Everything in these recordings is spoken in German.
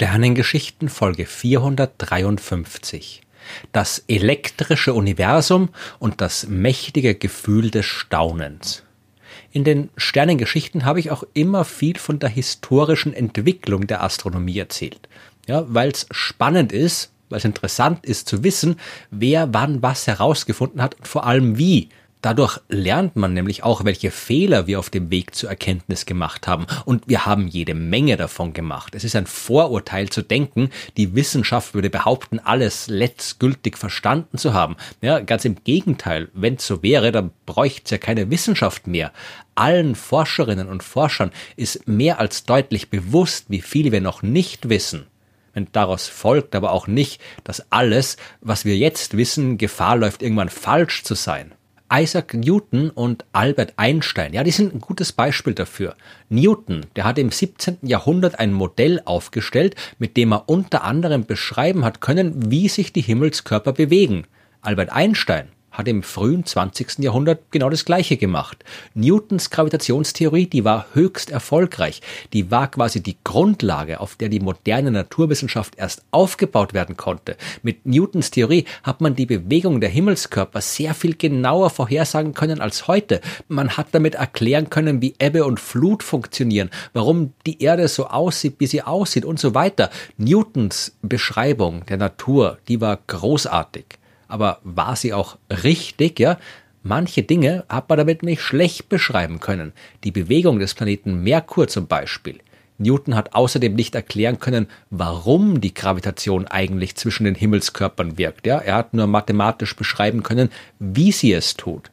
Sternengeschichten Folge 453 Das elektrische Universum und das mächtige Gefühl des Staunens. In den Sternengeschichten habe ich auch immer viel von der historischen Entwicklung der Astronomie erzählt. Ja, weil es spannend ist, weil es interessant ist zu wissen, wer wann was herausgefunden hat und vor allem wie Dadurch lernt man nämlich auch, welche Fehler wir auf dem Weg zur Erkenntnis gemacht haben. Und wir haben jede Menge davon gemacht. Es ist ein Vorurteil zu denken, die Wissenschaft würde behaupten, alles letztgültig verstanden zu haben. Ja, ganz im Gegenteil. Wenn es so wäre, dann bräuchte es ja keine Wissenschaft mehr. Allen Forscherinnen und Forschern ist mehr als deutlich bewusst, wie viel wir noch nicht wissen. Und daraus folgt aber auch nicht, dass alles, was wir jetzt wissen, Gefahr läuft, irgendwann falsch zu sein. Isaac Newton und Albert Einstein, ja, die sind ein gutes Beispiel dafür. Newton, der hat im 17. Jahrhundert ein Modell aufgestellt, mit dem er unter anderem beschreiben hat können, wie sich die Himmelskörper bewegen. Albert Einstein, hat im frühen 20. Jahrhundert genau das Gleiche gemacht. Newtons Gravitationstheorie, die war höchst erfolgreich. Die war quasi die Grundlage, auf der die moderne Naturwissenschaft erst aufgebaut werden konnte. Mit Newtons Theorie hat man die Bewegung der Himmelskörper sehr viel genauer vorhersagen können als heute. Man hat damit erklären können, wie Ebbe und Flut funktionieren, warum die Erde so aussieht, wie sie aussieht und so weiter. Newtons Beschreibung der Natur, die war großartig aber war sie auch richtig, ja? Manche Dinge hat man damit nicht schlecht beschreiben können. Die Bewegung des Planeten Merkur zum Beispiel. Newton hat außerdem nicht erklären können, warum die Gravitation eigentlich zwischen den Himmelskörpern wirkt. Ja, er hat nur mathematisch beschreiben können, wie sie es tut.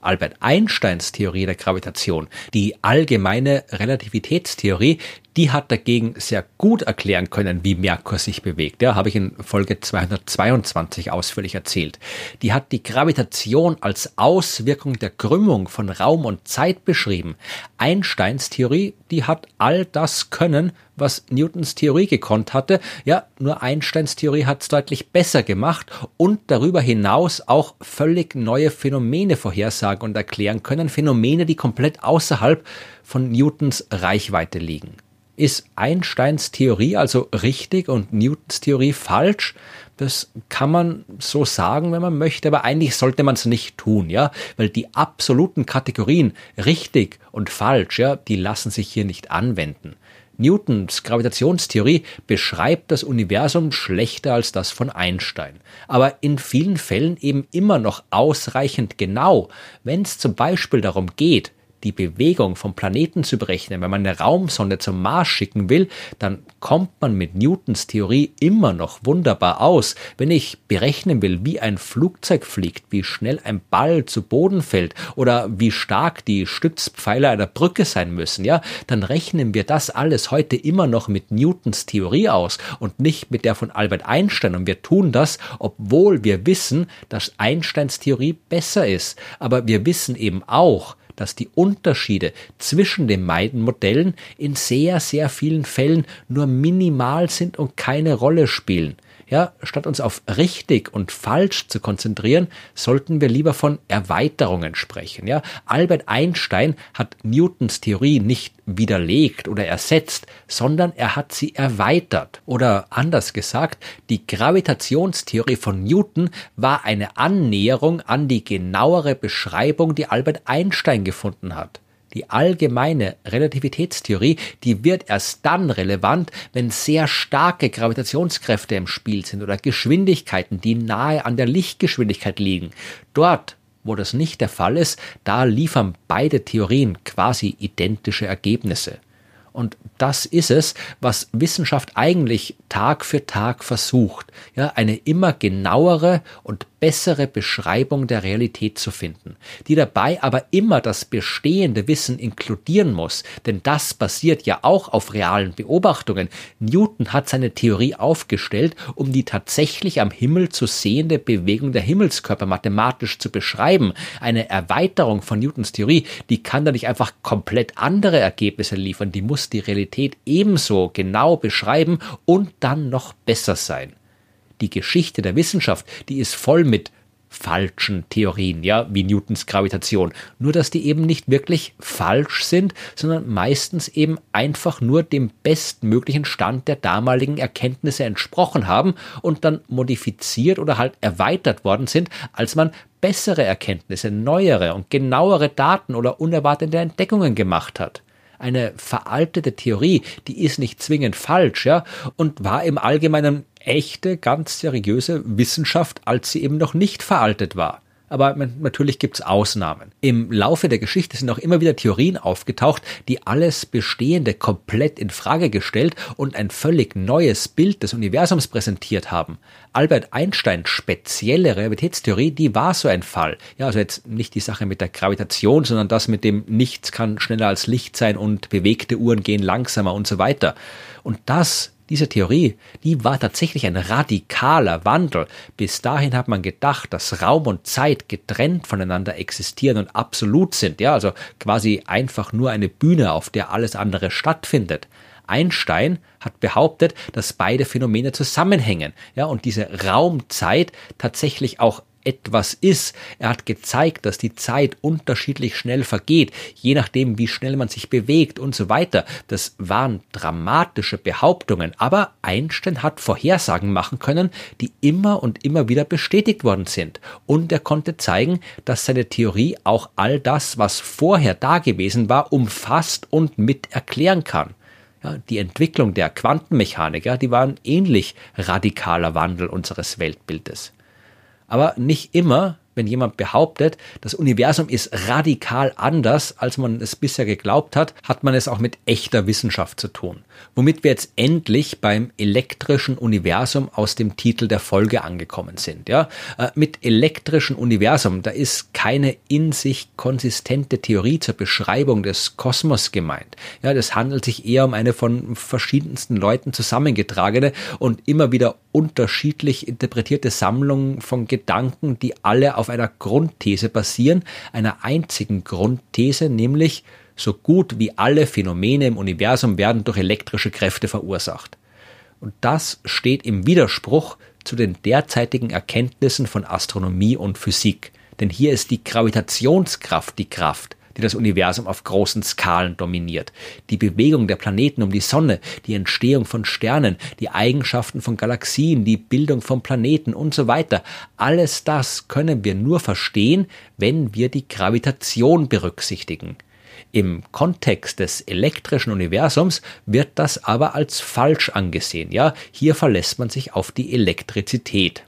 Albert Einsteins Theorie der Gravitation, die allgemeine Relativitätstheorie, die hat dagegen sehr gut erklären können, wie Merkur sich bewegt. Ja, habe ich in Folge 222 ausführlich erzählt. Die hat die Gravitation als Auswirkung der Krümmung von Raum und Zeit beschrieben. Einsteins Theorie, die hat all das können, was Newtons Theorie gekonnt hatte. Ja, nur Einsteins Theorie hat es deutlich besser gemacht und darüber hinaus auch völlig neue Phänomene vorhersagen und erklären können. Phänomene, die komplett außerhalb von Newtons Reichweite liegen. Ist Einsteins Theorie also richtig und Newtons Theorie falsch? Das kann man so sagen, wenn man möchte, aber eigentlich sollte man es nicht tun, ja, weil die absoluten Kategorien richtig und falsch, ja, die lassen sich hier nicht anwenden. Newtons Gravitationstheorie beschreibt das Universum schlechter als das von Einstein, aber in vielen Fällen eben immer noch ausreichend genau, wenn es zum Beispiel darum geht, die Bewegung vom Planeten zu berechnen, wenn man eine Raumsonde zum Mars schicken will, dann kommt man mit Newtons Theorie immer noch wunderbar aus. Wenn ich berechnen will, wie ein Flugzeug fliegt, wie schnell ein Ball zu Boden fällt oder wie stark die Stützpfeiler einer Brücke sein müssen, ja, dann rechnen wir das alles heute immer noch mit Newtons Theorie aus und nicht mit der von Albert Einstein. Und wir tun das, obwohl wir wissen, dass Einsteins Theorie besser ist. Aber wir wissen eben auch, dass die Unterschiede zwischen den beiden Modellen in sehr, sehr vielen Fällen nur minimal sind und keine Rolle spielen. Ja, statt uns auf richtig und falsch zu konzentrieren, sollten wir lieber von Erweiterungen sprechen. Ja, Albert Einstein hat Newtons Theorie nicht widerlegt oder ersetzt, sondern er hat sie erweitert. Oder anders gesagt, die Gravitationstheorie von Newton war eine Annäherung an die genauere Beschreibung, die Albert Einstein gefunden hat. Die allgemeine Relativitätstheorie, die wird erst dann relevant, wenn sehr starke Gravitationskräfte im Spiel sind oder Geschwindigkeiten, die nahe an der Lichtgeschwindigkeit liegen. Dort, wo das nicht der Fall ist, da liefern beide Theorien quasi identische Ergebnisse. Und das ist es, was Wissenschaft eigentlich Tag für Tag versucht, ja, eine immer genauere und bessere Beschreibung der Realität zu finden, die dabei aber immer das bestehende Wissen inkludieren muss, denn das basiert ja auch auf realen Beobachtungen. Newton hat seine Theorie aufgestellt, um die tatsächlich am Himmel zu sehende Bewegung der Himmelskörper mathematisch zu beschreiben. Eine Erweiterung von Newtons Theorie, die kann da nicht einfach komplett andere Ergebnisse liefern, die muss die Realität ebenso genau beschreiben und dann noch besser sein. Die Geschichte der Wissenschaft, die ist voll mit falschen Theorien, ja, wie Newtons Gravitation. Nur, dass die eben nicht wirklich falsch sind, sondern meistens eben einfach nur dem bestmöglichen Stand der damaligen Erkenntnisse entsprochen haben und dann modifiziert oder halt erweitert worden sind, als man bessere Erkenntnisse, neuere und genauere Daten oder unerwartete Entdeckungen gemacht hat eine veraltete Theorie, die ist nicht zwingend falsch, ja, und war im Allgemeinen echte, ganz seriöse Wissenschaft, als sie eben noch nicht veraltet war. Aber natürlich gibt's Ausnahmen. Im Laufe der Geschichte sind auch immer wieder Theorien aufgetaucht, die alles Bestehende komplett in Frage gestellt und ein völlig neues Bild des Universums präsentiert haben. Albert Einsteins spezielle Realitätstheorie, die war so ein Fall. Ja, also jetzt nicht die Sache mit der Gravitation, sondern das mit dem Nichts kann schneller als Licht sein und bewegte Uhren gehen langsamer und so weiter. Und das diese Theorie, die war tatsächlich ein radikaler Wandel. Bis dahin hat man gedacht, dass Raum und Zeit getrennt voneinander existieren und absolut sind, ja, also quasi einfach nur eine Bühne, auf der alles andere stattfindet. Einstein hat behauptet, dass beide Phänomene zusammenhängen, ja, und diese Raumzeit tatsächlich auch etwas ist. Er hat gezeigt, dass die Zeit unterschiedlich schnell vergeht, je nachdem, wie schnell man sich bewegt und so weiter. Das waren dramatische Behauptungen, aber Einstein hat Vorhersagen machen können, die immer und immer wieder bestätigt worden sind. Und er konnte zeigen, dass seine Theorie auch all das, was vorher da gewesen war, umfasst und mit erklären kann. Ja, die Entwicklung der Quantenmechanik, ja, die war ein ähnlich radikaler Wandel unseres Weltbildes aber nicht immer wenn jemand behauptet, das Universum ist radikal anders, als man es bisher geglaubt hat, hat man es auch mit echter Wissenschaft zu tun. Womit wir jetzt endlich beim elektrischen Universum aus dem Titel der Folge angekommen sind. Ja, äh, mit elektrischen Universum, da ist keine in sich konsistente Theorie zur Beschreibung des Kosmos gemeint. Ja, das handelt sich eher um eine von verschiedensten Leuten zusammengetragene und immer wieder unterschiedlich interpretierte Sammlung von Gedanken, die alle auf einer Grundthese basieren, einer einzigen Grundthese, nämlich so gut wie alle Phänomene im Universum werden durch elektrische Kräfte verursacht. Und das steht im Widerspruch zu den derzeitigen Erkenntnissen von Astronomie und Physik. Denn hier ist die Gravitationskraft die Kraft, die das Universum auf großen Skalen dominiert. Die Bewegung der Planeten um die Sonne, die Entstehung von Sternen, die Eigenschaften von Galaxien, die Bildung von Planeten und so weiter. Alles das können wir nur verstehen, wenn wir die Gravitation berücksichtigen. Im Kontext des elektrischen Universums wird das aber als falsch angesehen. Ja, hier verlässt man sich auf die Elektrizität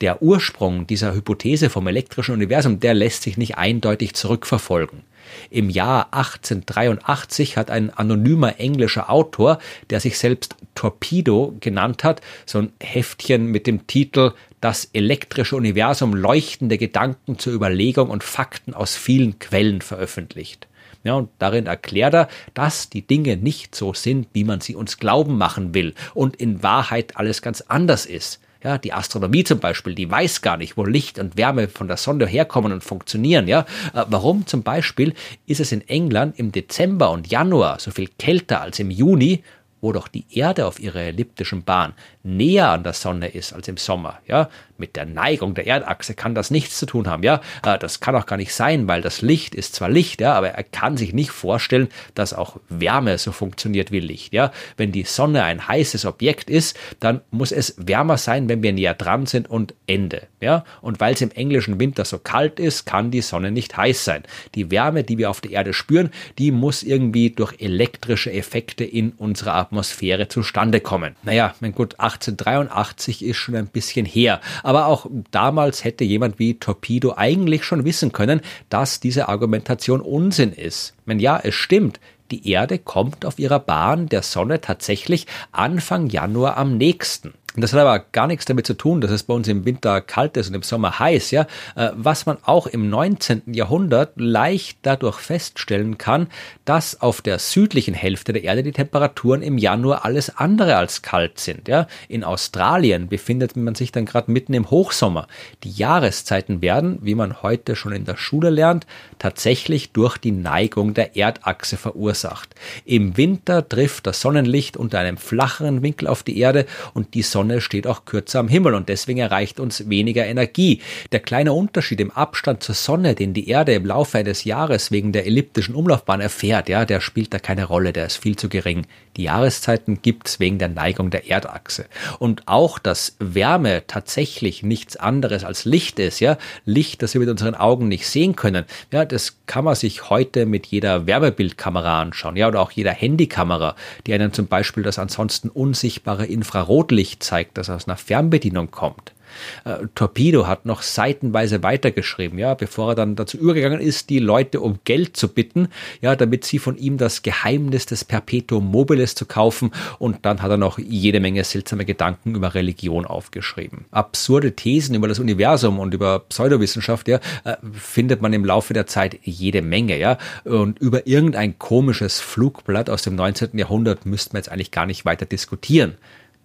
der Ursprung dieser Hypothese vom elektrischen Universum, der lässt sich nicht eindeutig zurückverfolgen. Im Jahr 1883 hat ein anonymer englischer Autor, der sich selbst Torpedo genannt hat, so ein Heftchen mit dem Titel Das elektrische Universum leuchtende Gedanken zur Überlegung und Fakten aus vielen Quellen veröffentlicht. Ja, und darin erklärt er, dass die Dinge nicht so sind, wie man sie uns glauben machen will und in Wahrheit alles ganz anders ist. Ja, die Astronomie zum Beispiel, die weiß gar nicht, wo Licht und Wärme von der Sonne herkommen und funktionieren. Ja, äh, warum zum Beispiel ist es in England im Dezember und Januar so viel kälter als im Juni wo doch die Erde auf ihrer elliptischen Bahn näher an der Sonne ist als im Sommer, ja, mit der Neigung der Erdachse kann das nichts zu tun haben, ja, äh, das kann auch gar nicht sein, weil das Licht ist zwar Licht, ja, aber er kann sich nicht vorstellen, dass auch Wärme so funktioniert wie Licht, ja, wenn die Sonne ein heißes Objekt ist, dann muss es wärmer sein, wenn wir näher dran sind und Ende, ja, und weil es im englischen Winter so kalt ist, kann die Sonne nicht heiß sein. Die Wärme, die wir auf der Erde spüren, die muss irgendwie durch elektrische Effekte in unserer Atmosphäre zustande kommen. Naja, mein gut, 1883 ist schon ein bisschen her. Aber auch damals hätte jemand wie Torpedo eigentlich schon wissen können, dass diese Argumentation Unsinn ist. Wenn ja, es stimmt, die Erde kommt auf ihrer Bahn der Sonne tatsächlich Anfang Januar am nächsten. Und das hat aber gar nichts damit zu tun, dass es bei uns im Winter kalt ist und im Sommer heiß, ja. Äh, was man auch im 19. Jahrhundert leicht dadurch feststellen kann, dass auf der südlichen Hälfte der Erde die Temperaturen im Januar alles andere als kalt sind, ja. In Australien befindet man sich dann gerade mitten im Hochsommer. Die Jahreszeiten werden, wie man heute schon in der Schule lernt, tatsächlich durch die Neigung der Erdachse verursacht. Im Winter trifft das Sonnenlicht unter einem flacheren Winkel auf die Erde und die Sonne Sonne steht auch kürzer am Himmel und deswegen erreicht uns weniger Energie. Der kleine Unterschied im Abstand zur Sonne, den die Erde im Laufe eines Jahres wegen der elliptischen Umlaufbahn erfährt, ja, der spielt da keine Rolle, der ist viel zu gering. Die Jahreszeiten gibt's wegen der Neigung der Erdachse. Und auch, dass Wärme tatsächlich nichts anderes als Licht ist, ja, Licht, das wir mit unseren Augen nicht sehen können, ja, das kann man sich heute mit jeder Wärmebildkamera anschauen, ja, oder auch jeder Handykamera, die einen zum Beispiel das ansonsten unsichtbare Infrarotlicht zeigt, das aus einer Fernbedienung kommt. Äh, Torpedo hat noch seitenweise weitergeschrieben, ja, bevor er dann dazu übergegangen ist, die Leute um Geld zu bitten, ja, damit sie von ihm das Geheimnis des Perpetuum mobiles zu kaufen und dann hat er noch jede Menge seltsame Gedanken über Religion aufgeschrieben. Absurde Thesen über das Universum und über Pseudowissenschaft, ja, äh, findet man im Laufe der Zeit jede Menge, ja, und über irgendein komisches Flugblatt aus dem 19. Jahrhundert müssten wir jetzt eigentlich gar nicht weiter diskutieren.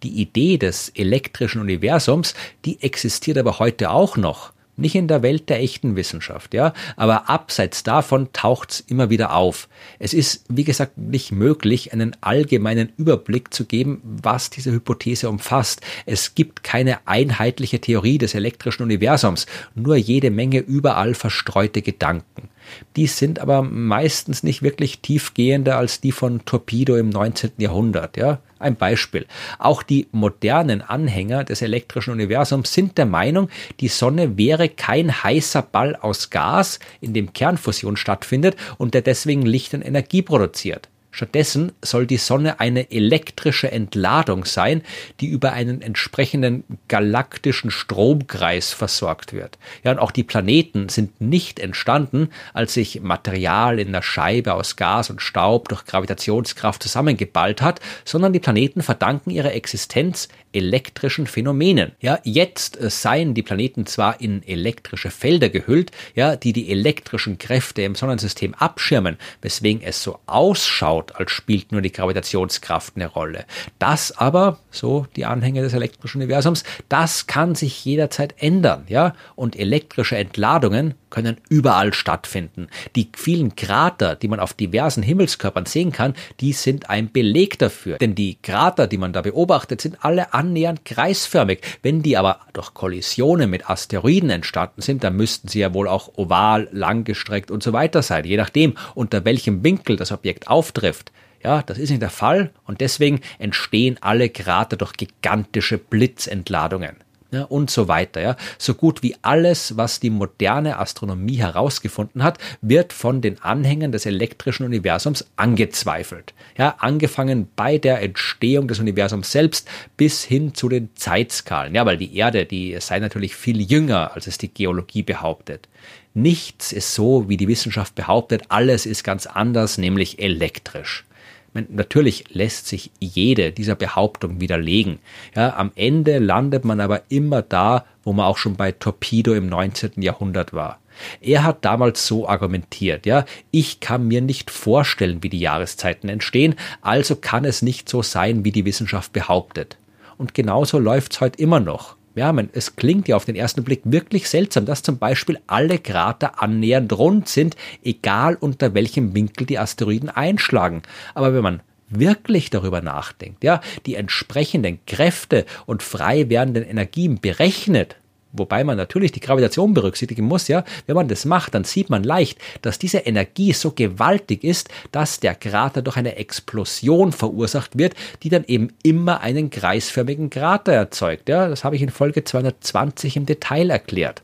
Die Idee des elektrischen Universums, die existiert aber heute auch noch. Nicht in der Welt der echten Wissenschaft, ja, aber abseits davon taucht's immer wieder auf. Es ist, wie gesagt, nicht möglich, einen allgemeinen Überblick zu geben, was diese Hypothese umfasst. Es gibt keine einheitliche Theorie des elektrischen Universums, nur jede Menge überall verstreute Gedanken. Die sind aber meistens nicht wirklich tiefgehender als die von Torpedo im 19. Jahrhundert. Ja? Ein Beispiel. Auch die modernen Anhänger des elektrischen Universums sind der Meinung, die Sonne wäre kein heißer Ball aus Gas, in dem Kernfusion stattfindet und der deswegen Licht und Energie produziert. Stattdessen soll die Sonne eine elektrische Entladung sein, die über einen entsprechenden galaktischen Stromkreis versorgt wird. Ja, und auch die Planeten sind nicht entstanden, als sich Material in der Scheibe aus Gas und Staub durch Gravitationskraft zusammengeballt hat, sondern die Planeten verdanken ihre Existenz elektrischen Phänomenen. Ja, jetzt seien die Planeten zwar in elektrische Felder gehüllt, ja, die die elektrischen Kräfte im Sonnensystem abschirmen, weswegen es so ausschaut, als spielt nur die Gravitationskraft eine Rolle. Das aber, so die Anhänger des elektrischen Universums, das kann sich jederzeit ändern, ja, und elektrische Entladungen können überall stattfinden. Die vielen Krater, die man auf diversen Himmelskörpern sehen kann, die sind ein Beleg dafür. Denn die Krater, die man da beobachtet, sind alle annähernd kreisförmig. Wenn die aber durch Kollisionen mit Asteroiden entstanden sind, dann müssten sie ja wohl auch oval, langgestreckt und so weiter sein, je nachdem, unter welchem Winkel das Objekt auftrifft. Ja, das ist nicht der Fall und deswegen entstehen alle Krater durch gigantische Blitzentladungen ja, und so weiter. Ja. So gut wie alles, was die moderne Astronomie herausgefunden hat, wird von den Anhängern des elektrischen Universums angezweifelt. Ja, angefangen bei der Entstehung des Universums selbst bis hin zu den Zeitskalen. Ja, weil die Erde, die sei natürlich viel jünger, als es die Geologie behauptet. Nichts ist so, wie die Wissenschaft behauptet, alles ist ganz anders, nämlich elektrisch. Natürlich lässt sich jede dieser Behauptungen widerlegen. Ja, am Ende landet man aber immer da, wo man auch schon bei Torpedo im 19. Jahrhundert war. Er hat damals so argumentiert, ja, ich kann mir nicht vorstellen, wie die Jahreszeiten entstehen, also kann es nicht so sein, wie die Wissenschaft behauptet. Und genauso läuft's heute immer noch. Ja, man, es klingt ja auf den ersten Blick wirklich seltsam, dass zum Beispiel alle Krater annähernd rund sind, egal unter welchem Winkel die Asteroiden einschlagen. Aber wenn man wirklich darüber nachdenkt, ja, die entsprechenden Kräfte und frei werdenden Energien berechnet, wobei man natürlich die Gravitation berücksichtigen muss, ja, wenn man das macht, dann sieht man leicht, dass diese Energie so gewaltig ist, dass der Krater durch eine Explosion verursacht wird, die dann eben immer einen kreisförmigen Krater erzeugt. Ja, das habe ich in Folge 220 im Detail erklärt.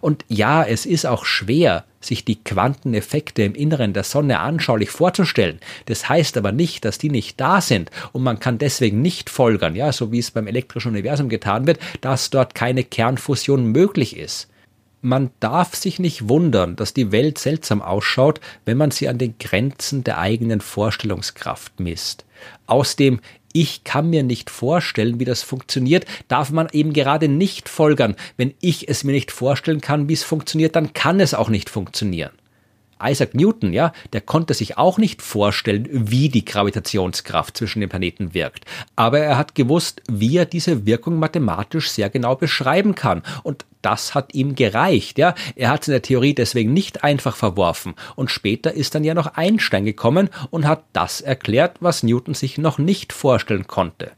Und ja, es ist auch schwer, sich die Quanteneffekte im Inneren der Sonne anschaulich vorzustellen. Das heißt aber nicht, dass die nicht da sind und man kann deswegen nicht folgern, ja, so wie es beim elektrischen Universum getan wird, dass dort keine Kernfusion möglich ist. Man darf sich nicht wundern, dass die Welt seltsam ausschaut, wenn man sie an den Grenzen der eigenen Vorstellungskraft misst. Aus dem ich kann mir nicht vorstellen, wie das funktioniert, darf man eben gerade nicht folgern. Wenn ich es mir nicht vorstellen kann, wie es funktioniert, dann kann es auch nicht funktionieren. Isaac Newton, ja, der konnte sich auch nicht vorstellen, wie die Gravitationskraft zwischen den Planeten wirkt. Aber er hat gewusst, wie er diese Wirkung mathematisch sehr genau beschreiben kann. Und das hat ihm gereicht, ja. Er hat seine Theorie deswegen nicht einfach verworfen. Und später ist dann ja noch Einstein gekommen und hat das erklärt, was Newton sich noch nicht vorstellen konnte.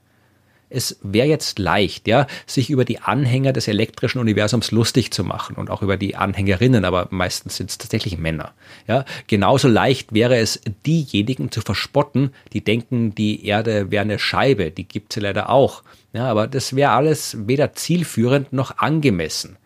Es wäre jetzt leicht, ja, sich über die Anhänger des elektrischen Universums lustig zu machen und auch über die Anhängerinnen, aber meistens sind es tatsächlich Männer. Ja, genauso leicht wäre es, diejenigen zu verspotten, die denken, die Erde wäre eine Scheibe. Die gibt es leider auch. Ja, aber das wäre alles weder zielführend noch angemessen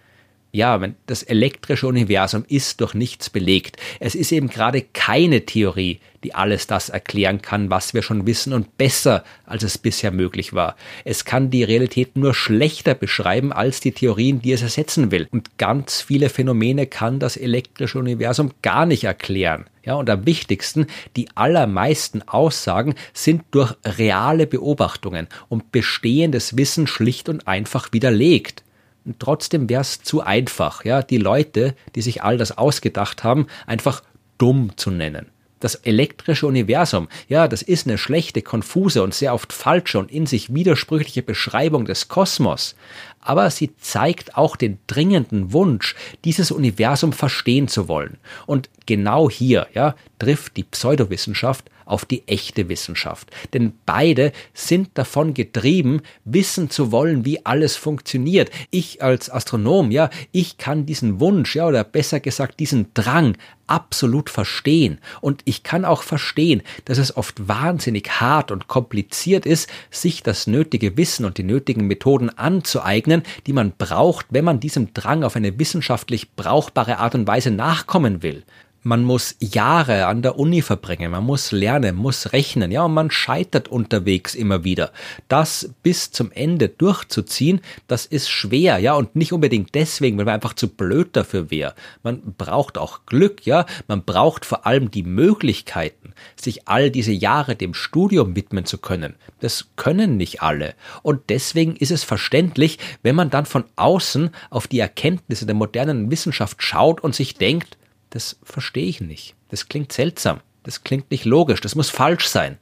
ja, das elektrische Universum ist durch nichts belegt. Es ist eben gerade keine Theorie, die alles das erklären kann, was wir schon wissen und besser, als es bisher möglich war. Es kann die Realität nur schlechter beschreiben als die Theorien, die es ersetzen will. Und ganz viele Phänomene kann das elektrische Universum gar nicht erklären. Ja, und am wichtigsten, die allermeisten Aussagen sind durch reale Beobachtungen und bestehendes Wissen schlicht und einfach widerlegt. Und trotzdem wäre es zu einfach, ja, die Leute, die sich all das ausgedacht haben, einfach dumm zu nennen. Das elektrische Universum, ja, das ist eine schlechte, konfuse und sehr oft falsche und in sich widersprüchliche Beschreibung des Kosmos. Aber sie zeigt auch den dringenden Wunsch, dieses Universum verstehen zu wollen. Und genau hier, ja, trifft die Pseudowissenschaft auf die echte Wissenschaft. Denn beide sind davon getrieben, wissen zu wollen, wie alles funktioniert. Ich als Astronom, ja, ich kann diesen Wunsch, ja, oder besser gesagt diesen Drang absolut verstehen. Und ich kann auch verstehen, dass es oft wahnsinnig hart und kompliziert ist, sich das nötige Wissen und die nötigen Methoden anzueignen, die man braucht, wenn man diesem Drang auf eine wissenschaftlich brauchbare Art und Weise nachkommen will. Man muss Jahre an der Uni verbringen, man muss lernen, muss rechnen, ja, und man scheitert unterwegs immer wieder. Das bis zum Ende durchzuziehen, das ist schwer, ja, und nicht unbedingt deswegen, weil man einfach zu blöd dafür wäre. Man braucht auch Glück, ja, man braucht vor allem die Möglichkeiten, sich all diese Jahre dem Studium widmen zu können. Das können nicht alle. Und deswegen ist es verständlich, wenn man dann von außen auf die Erkenntnisse der modernen Wissenschaft schaut und sich denkt, das verstehe ich nicht. Das klingt seltsam. Das klingt nicht logisch. Das muss falsch sein.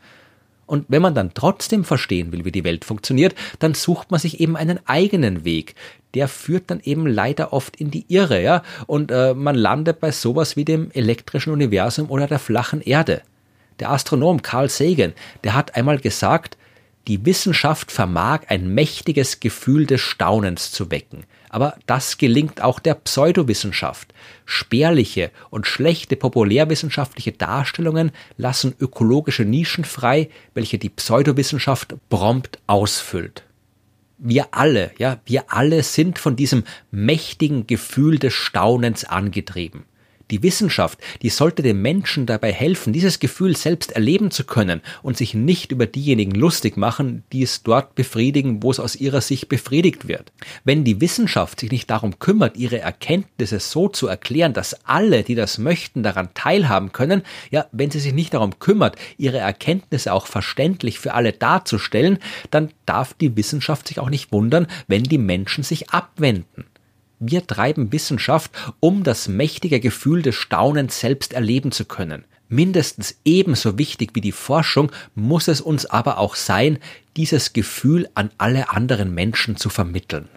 Und wenn man dann trotzdem verstehen will, wie die Welt funktioniert, dann sucht man sich eben einen eigenen Weg. Der führt dann eben leider oft in die Irre, ja. Und äh, man landet bei sowas wie dem elektrischen Universum oder der flachen Erde. Der Astronom Carl Sagan, der hat einmal gesagt, die Wissenschaft vermag ein mächtiges Gefühl des Staunens zu wecken. Aber das gelingt auch der Pseudowissenschaft. Spärliche und schlechte populärwissenschaftliche Darstellungen lassen ökologische Nischen frei, welche die Pseudowissenschaft prompt ausfüllt. Wir alle, ja, wir alle sind von diesem mächtigen Gefühl des Staunens angetrieben. Die Wissenschaft, die sollte dem Menschen dabei helfen, dieses Gefühl selbst erleben zu können und sich nicht über diejenigen lustig machen, die es dort befriedigen, wo es aus ihrer Sicht befriedigt wird. Wenn die Wissenschaft sich nicht darum kümmert, ihre Erkenntnisse so zu erklären, dass alle, die das möchten, daran teilhaben können, ja, wenn sie sich nicht darum kümmert, ihre Erkenntnisse auch verständlich für alle darzustellen, dann darf die Wissenschaft sich auch nicht wundern, wenn die Menschen sich abwenden. Wir treiben Wissenschaft, um das mächtige Gefühl des Staunens selbst erleben zu können. Mindestens ebenso wichtig wie die Forschung muss es uns aber auch sein, dieses Gefühl an alle anderen Menschen zu vermitteln.